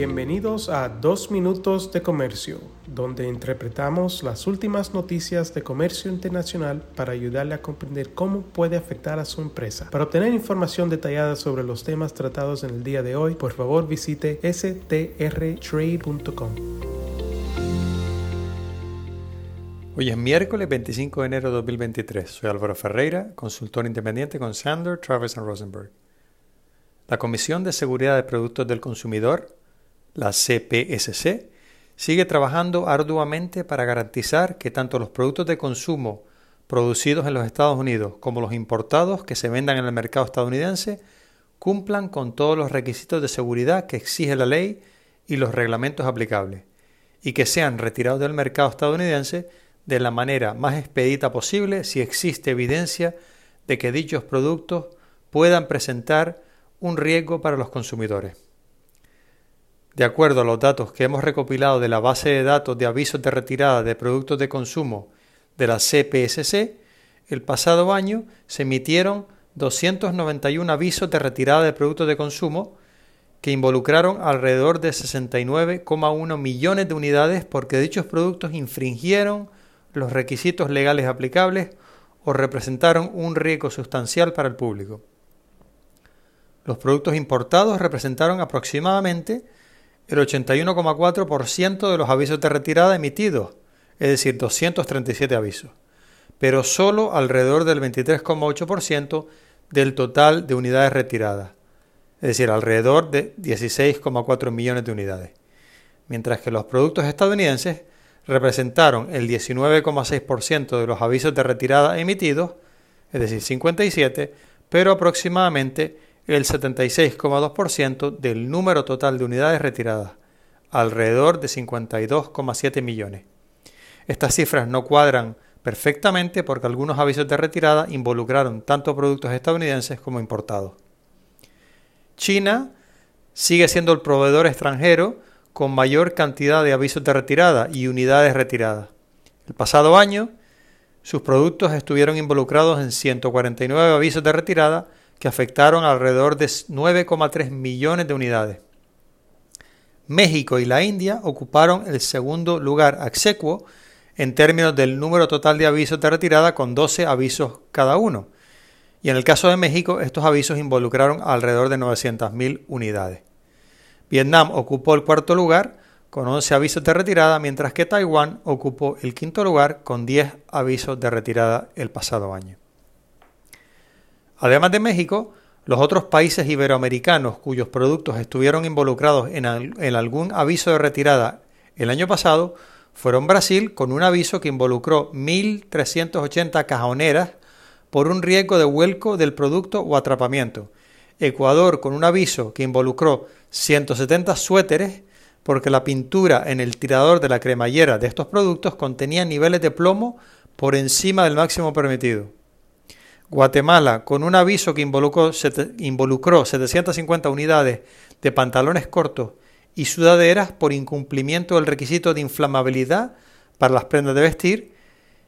Bienvenidos a Dos Minutos de Comercio, donde interpretamos las últimas noticias de comercio internacional para ayudarle a comprender cómo puede afectar a su empresa. Para obtener información detallada sobre los temas tratados en el día de hoy, por favor visite strtrade.com. Hoy es miércoles 25 de enero de 2023. Soy Álvaro Ferreira, consultor independiente con Sander, Travis Rosenberg. La Comisión de Seguridad de Productos del Consumidor, la CPSC, sigue trabajando arduamente para garantizar que tanto los productos de consumo producidos en los Estados Unidos como los importados que se vendan en el mercado estadounidense cumplan con todos los requisitos de seguridad que exige la ley y los reglamentos aplicables, y que sean retirados del mercado estadounidense de la manera más expedita posible si existe evidencia de que dichos productos puedan presentar un riesgo para los consumidores. De acuerdo a los datos que hemos recopilado de la base de datos de avisos de retirada de productos de consumo de la CPSC, el pasado año se emitieron 291 avisos de retirada de productos de consumo que involucraron alrededor de 69,1 millones de unidades porque dichos productos infringieron los requisitos legales aplicables o representaron un riesgo sustancial para el público. Los productos importados representaron aproximadamente el 81,4% de los avisos de retirada emitidos, es decir, 237 avisos, pero solo alrededor del 23,8% del total de unidades retiradas, es decir, alrededor de 16,4 millones de unidades, mientras que los productos estadounidenses representaron el 19,6% de los avisos de retirada emitidos, es decir, 57, pero aproximadamente el 76,2% del número total de unidades retiradas, alrededor de 52,7 millones. Estas cifras no cuadran perfectamente porque algunos avisos de retirada involucraron tanto productos estadounidenses como importados. China sigue siendo el proveedor extranjero con mayor cantidad de avisos de retirada y unidades retiradas. El pasado año, sus productos estuvieron involucrados en 149 avisos de retirada que afectaron alrededor de 9,3 millones de unidades. México y la India ocuparon el segundo lugar execuo en términos del número total de avisos de retirada con 12 avisos cada uno. Y en el caso de México, estos avisos involucraron alrededor de 900.000 unidades. Vietnam ocupó el cuarto lugar con 11 avisos de retirada, mientras que Taiwán ocupó el quinto lugar con 10 avisos de retirada el pasado año. Además de México, los otros países iberoamericanos cuyos productos estuvieron involucrados en, algún aviso de retirada el año pasado fueron Brasil con un aviso que involucró 1.380 cajoneras por un riesgo de vuelco del producto o atrapamiento, Ecuador con un aviso que involucró 170 suéteres porque la pintura en el tirador de la cremallera de estos productos contenía niveles de plomo por encima del máximo permitido. Guatemala, con un aviso que involucró, 750 unidades de pantalones cortos y sudaderas por incumplimiento del requisito de inflamabilidad para las prendas de vestir.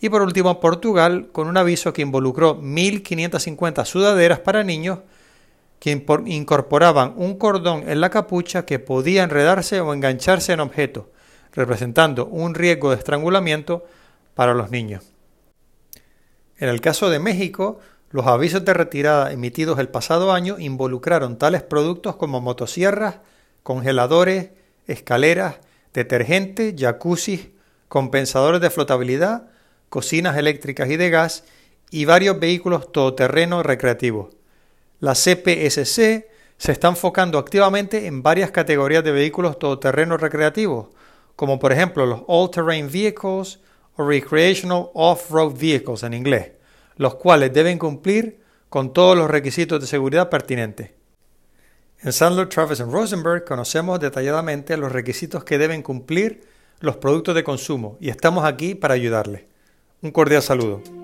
Y por último, Portugal, con un aviso que involucró 1.550 sudaderas para niños que incorporaban un cordón en la capucha que podía enredarse o engancharse en objetos, representando un riesgo de estrangulamiento para los niños. En el caso de México, los avisos de retirada emitidos el pasado año involucraron tales productos como motosierras, congeladores, escaleras, detergentes, jacuzzi, compensadores de flotabilidad, cocinas eléctricas y de gas y varios vehículos todoterreno recreativos la CPSC se está enfocando activamente en varias categorías de vehículos todoterreno recreativos, como por ejemplo los All-Terrain Vehicles o Recreational Off-Road Vehicles en inglés, los cuales deben cumplir con todos los requisitos de seguridad pertinentes. En Sandler, Travis Rosenberg conocemos detalladamente los requisitos que deben cumplir los productos de consumo y estamos aquí para ayudarles. Un cordial saludo.